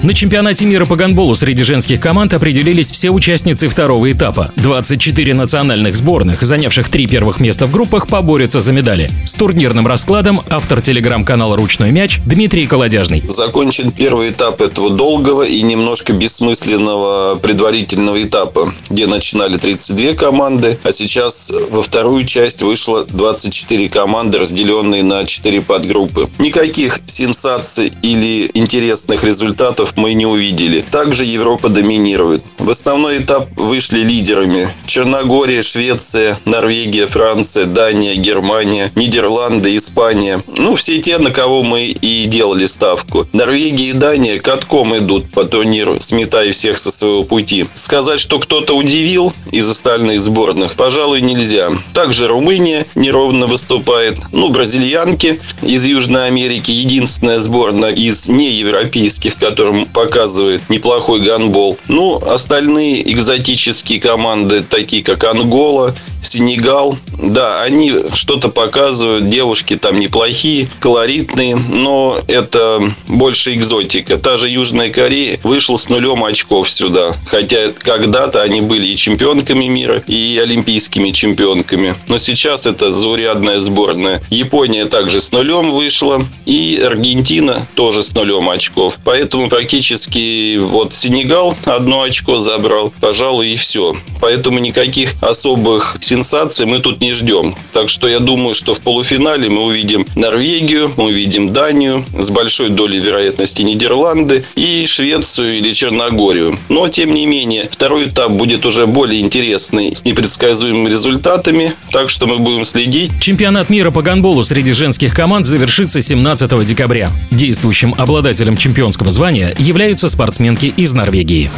На чемпионате мира по гандболу среди женских команд определились все участницы второго этапа. 24 национальных сборных, занявших три первых места в группах, поборются за медали. С турнирным раскладом автор телеграм-канала «Ручной мяч» Дмитрий Колодяжный. Закончен первый этап этого долгого и немножко бессмысленного предварительного этапа, где начинали 32 команды, а сейчас во вторую часть вышло 24 команды, разделенные на 4 подгруппы. Никаких сенсаций или интересных результатов шансов мы не увидели. Также Европа доминирует. В основной этап вышли лидерами Черногория, Швеция, Норвегия, Франция, Дания, Германия, Нидерланды, Испания. Ну, все те, на кого мы и делали ставку. Норвегия и Дания катком идут по турниру, сметая всех со своего пути. Сказать, что кто-то удивил из остальных сборных, пожалуй, нельзя. Также Румыния неровно выступает. Ну, бразильянки из Южной Америки, единственная сборная из неевропейских, которым показывает неплохой гандбол. Ну, остальные экзотические команды, такие как Ангола, Сенегал, да, они что-то показывают, девушки там неплохие, колоритные, но это больше экзотика. Та же Южная Корея вышла с нулем очков сюда, хотя когда-то они были и чемпионками мира, и олимпийскими чемпионками. Но сейчас это заурядная сборная. Япония также с нулем вышла, и Аргентина тоже с нулем очков. Поэтому практически вот Сенегал одно очко забрал, пожалуй, и все. Поэтому никаких особых сенсаций мы тут не ждем. Так что я думаю, что в полуфинале мы увидим Норвегию, мы увидим Данию, с большой долей вероятности Нидерланды и Швецию или Черногорию. Но, тем не менее, второй этап будет уже более интересный, с непредсказуемыми результатами, так что мы будем следить. Чемпионат мира по гандболу среди женских команд завершится 17 декабря. Действующим обладателем чемпионского звания являются спортсменки из Норвегии.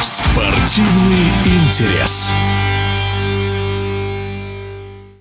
Спортивный интерес.